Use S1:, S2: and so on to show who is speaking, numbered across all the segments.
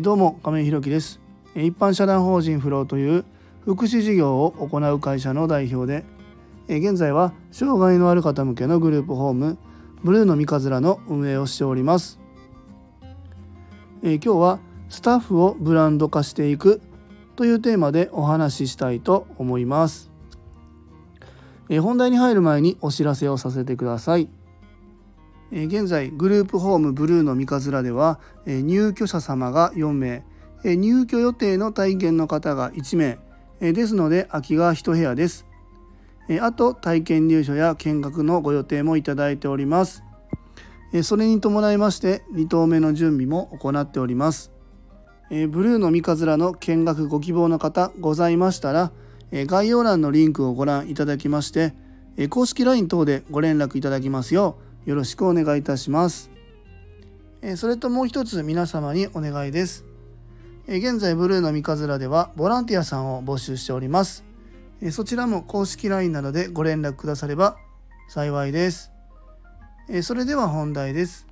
S1: どうも亀井弘樹です。一般社団法人フローという福祉事業を行う会社の代表で現在は障害のある方向けのグループホームブルーの三日面の運営をしております。今日はスタッフをブランド化していくというテーマでお話ししたいと思います。本題に入る前にお知らせをさせてください。現在グループホームブルーの三日面では入居者様が4名。入居予定の体験の方が1名。ですので空きが1部屋です。あと体験入所や見学のご予定もいただいております。それに伴いまして2棟目の準備も行っております。ブルーの三日面の見学ご希望の方ございましたら概要欄のリンクをご覧いただきまして公式 LINE 等でご連絡いただきますようよろしくお願いいたします。それともう一つ皆様にお願いです。現在ブルーの三日面ではボランティアさんを募集しております。そちらも公式 LINE などでご連絡くだされば幸いです。それでは本題です。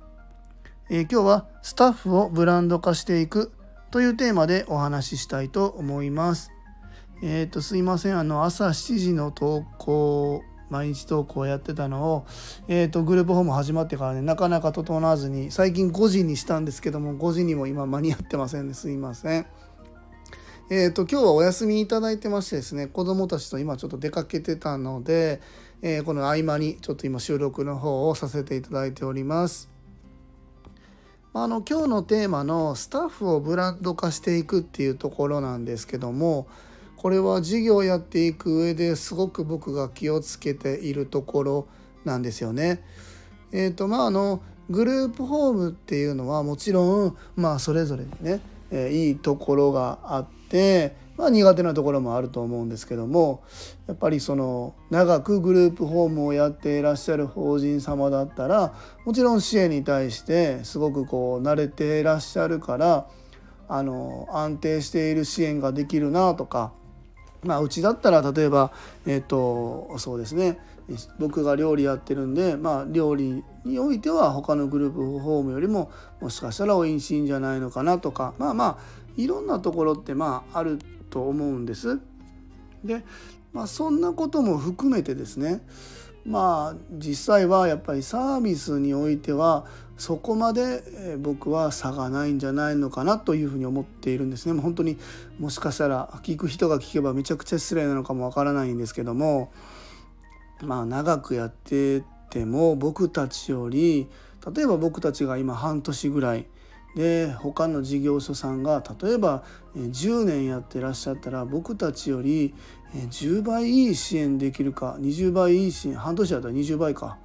S1: 今日はスタッフをブランド化していくというテーマでお話ししたいと思います。えっ、ー、とすいません。あの朝7時の投稿毎日投稿やってたのを、えーと、グループホーム始まってからねなかなか整わずに最近5時にしたんですけども5時にも今間に合ってませんですいません。えーと、今日はお休みいただいてましてですね子供たちと今ちょっと出かけてたので、えー、この合間にちょっと今収録の方をさせていただいております。あの今日のテーマのスタッフをブランド化していくっていうところなんですけどもこれは事業をやっていく上ですごく僕が気をつけているところなんですよね。えっ、ー、とまああのグループホームっていうのはもちろんまあそれぞれね、えー、いいところがあって、まあ、苦手なところもあると思うんですけどもやっぱりその長くグループホームをやっていらっしゃる法人様だったらもちろん支援に対してすごくこう慣れていらっしゃるからあの安定している支援ができるなとかまあ、うちだったら例えば、えーと、そうですね僕が料理やってるんで、まあ、料理においては他のグループホームよりももしかしたらおいしいんじゃないのかなとかまあまあいろんなところってまああると思うんです。で、まあ、そんなことも含めてですねまあ実際はやっぱりサービスにおいてはそこまで僕は差がないんじゃないのかなというふうに思っているんですね。本当にもしかしたら聞く人が聞けばめちゃくちゃ失礼なのかもわからないんですけどもまあ長くやってても僕たちより例えば僕たちが今半年ぐらいで他の事業所さんが例えば10年やってらっしゃったら僕たちより10倍いい支援できるか20倍いい支援半年だったら20倍か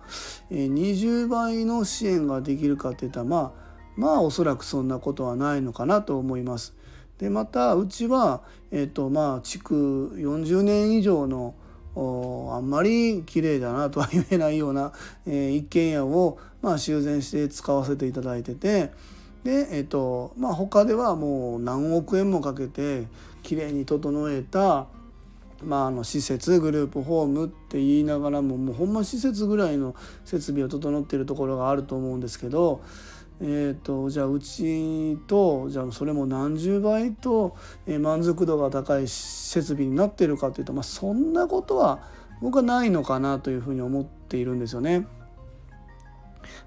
S1: 20倍の支援ができるかっていったらまあまあおそらくそんなことはないのかなと思います。でまたうちは、えーとまあ、築40年以上のあんまり綺麗だなとは言えないような、えー、一軒家を、まあ、修繕して使わせていただいてて。で、えっとまあ、他ではもう何億円もかけてきれいに整えた、まあ、あの施設グループホームって言いながらももうほんま施設ぐらいの設備を整っているところがあると思うんですけど、えーと、じゃあうちとじゃあそれも何十倍と満足度が高い設備になってるかというと、まあ、そんなことは僕はないのかなというふうに思っているんですよね。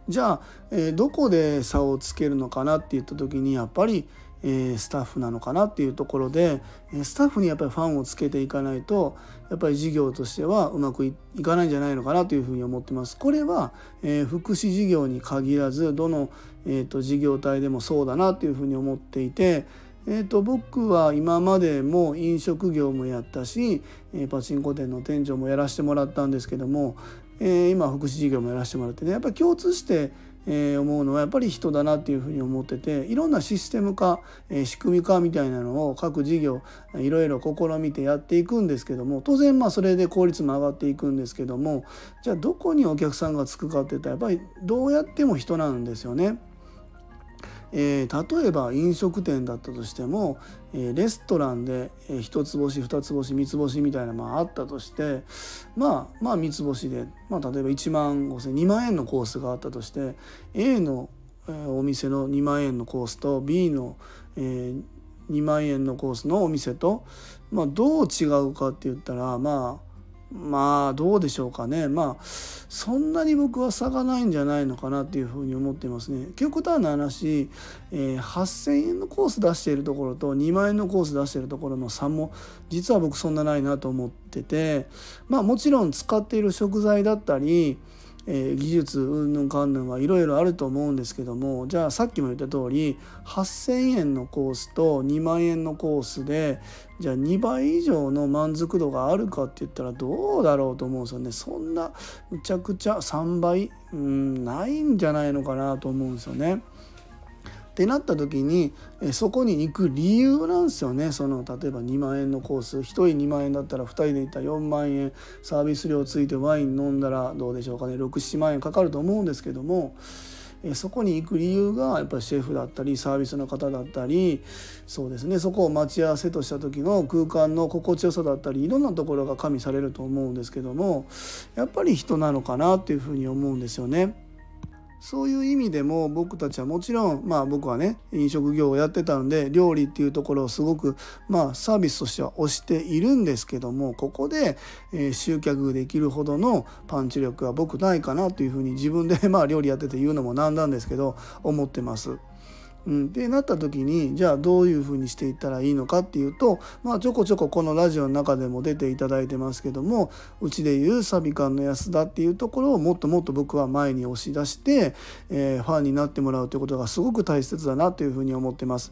S1: じゃあ、えー、どこで差をつけるのかなって言った時にやっぱり、えー、スタッフなのかなっていうところでスタッフにやっぱりファンをつけていかないとやっぱり事業としてはうまくいかないんじゃないのかなというふうに思ってます。これは、えー、福祉事業に限らずどの、えーと、事業体でもそうだなというふうに思っていてえーと、僕は今までも飲食業もやったし、えー、パチンコ店の店長もやらせてもらったんですけどもえー、今福祉事業もやらせてもらってねやっぱり共通して、えー、思うのはやっぱり人だなっていうふうに思ってていろんなシステム化、えー、仕組み化みたいなのを各事業いろいろ試みてやっていくんですけども当然まあそれで効率も上がっていくんですけどもじゃあどこにお客さんがつくかっていったらやっぱりどうやっても人なんですよね。えー、例えば飲食店だったとしても、えー、レストランで1つ星2つ星3つ星みたいなまああったとしてまあまあ3つ星で、まあ、例えば1万5,000 2万円のコースがあったとして A のお店の2万円のコースと B の、え2万円のコースのお店と、まあ、どう違うかって言ったらまあまあどうでしょうかね。まあそんなに僕は差がないんじゃないのかなっていうふうに思ってますね。極端な話、えー、8,000円のコース出しているところと2万円のコース出しているところの差も実は僕そんなないなと思っててまあもちろん使っている食材だったりえー、技術云々かんぬんはいろいろあると思うんですけどもじゃあさっきも言った通り8,000円のコースと2万円のコースでじゃあ2倍以上の満足度があるかって言ったらどうだろうと思うんですよねそんなむちゃくちゃ3倍うんないんじゃないのかなと思うんですよね。ってなった時にそこに行く理由なんですよね。その例えば2万円のコース。1人2万円だったら2人で行ったら4万円。サービス料ついてワイン飲んだらどうでしょうかね。67万円かかると思うんですけどもそこに行く理由がやっぱりシェフだったりサービスの方だったりそうですね。そこを待ち合わせとした時の空間の心地よさだったりいろんなところが加味されると思うんですけどもやっぱり人なのかなっていうふうに思うんですよね。そういう意味でも僕たちはもちろんまあ僕はね飲食業をやってたんで料理っていうところをすごくまあサービスとしては推しているんですけどもここで、え集客できるほどのパンチ力は僕ないかなというふうに自分でまあ料理やってて言うのもなんなんですけど思ってます。うん、ってなった時にじゃあどういうふうにしていったらいいのかっていうと、まあ、ちょこちょここのラジオの中でも出ていただいてますけどもうちでいうサビ館の安田っていうところをもっともっと僕は前に押し出して、えー、ファンになってもらうということがすごく大切だなというふうに思ってます。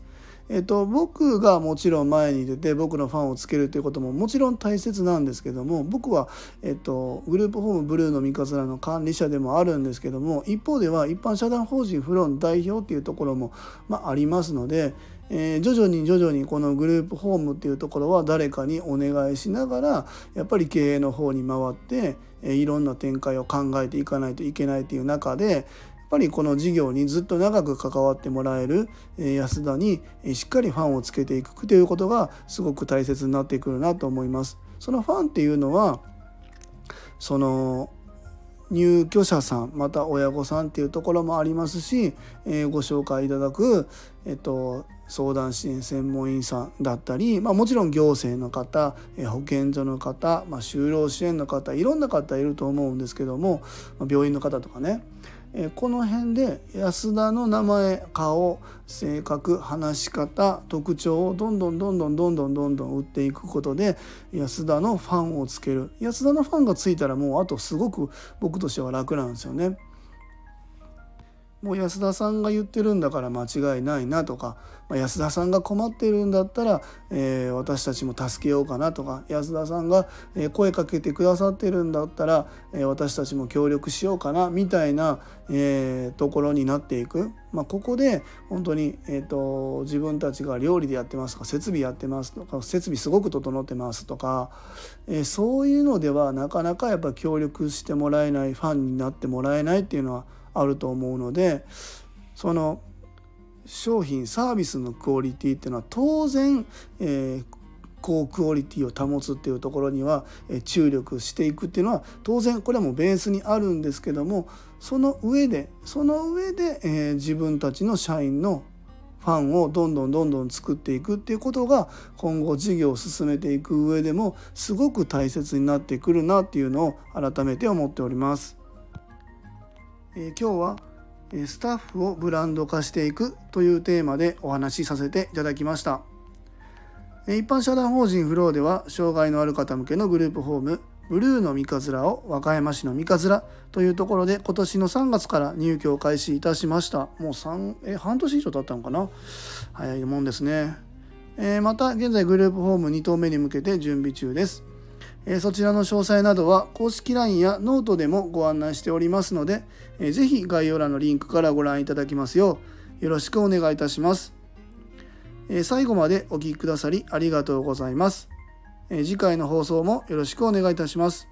S1: えっと、僕がもちろん前に出て僕のファンをつけるということももちろん大切なんですけども僕は、えっと、グループホームブルーの三日面の管理者でもあるんですけども一方では一般社団法人フロン代表っていうところも、まあ、りますので、えー、徐々に徐々にこのグループホームっていうところは誰かにお願いしながらやっぱり経営の方に回って、え、いろんな展開を考えていかないといけないという中でぱりこの事業にずっと長く関わってもらえる安田にしっかりファンをつけていくということがすごく大切になってくるなと思います。そのファンっていうのはその入居者さんまた親御さんっていうところもありますし、えー、ご紹介いただく、えっと、相談支援専門員さんだったり、まあ、もちろん行政の方、えー、保健所の方、まあ、就労支援の方いろんな方いると思うんですけども、まあ、病院の方とかねえこの辺で安田の名前顔性格話し方特徴をどんどんどんどんどんどんどんどん売っていくことで安田のファンをつける安田のファンがついたらもうあとすごく僕としては楽なんですよね。もう安田さんが言ってるんだから間違いないなとか、まあ、安田さんが困ってるんだったら、えー、私たちも助けようかなとか安田さんが声かけてくださってるんだったら、えー、私たちも協力しようかなみたいな、えー、ところになっていく、まあ、ここで本当に、えーと、自分たちが料理でやってますとか設備やってますとか設備すごく整ってますとか、えそういうのではなかなかやっぱ協力してもらえないファンになってもらえないっていうのはあると思うのでその商品サービスのクオリティっていうのは当然、えー、高クオリティを保つっていうところには注力していくっていうのは当然これはもうベースにあるんですけどもその上でその上で、えー、自分たちの社員のファンをどんどんどんどん作っていくっていうことが今後事業を進めていく上でもすごく大切になってくるなっていうのを改めて思っております。え今日はスタッフをブランド化していくというテーマでお話しさせていただきました。一般社団法人フローでは障害のある方向けのグループホームブルーノ三葛を和歌山市の三葛というところで今年の3月から入居を開始いたしました。もう3え半年以上経ったのかな？早いもんですね、え、また現在グループホーム2棟目に向けて準備中です。えそちらの詳細などは公式 LINE やノートでもご案内しておりますので、えぜひ概要欄のリンクからご覧いただきますようよろしくお願いいたします。え最後までお聴きくださりありがとうございます。え次回の放送もよろしくお願いいたします。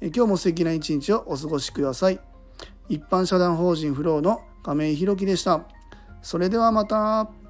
S1: え今日も素敵な一日をお過ごしください。一般社団法人フローの亀井宏樹でした。それではまた。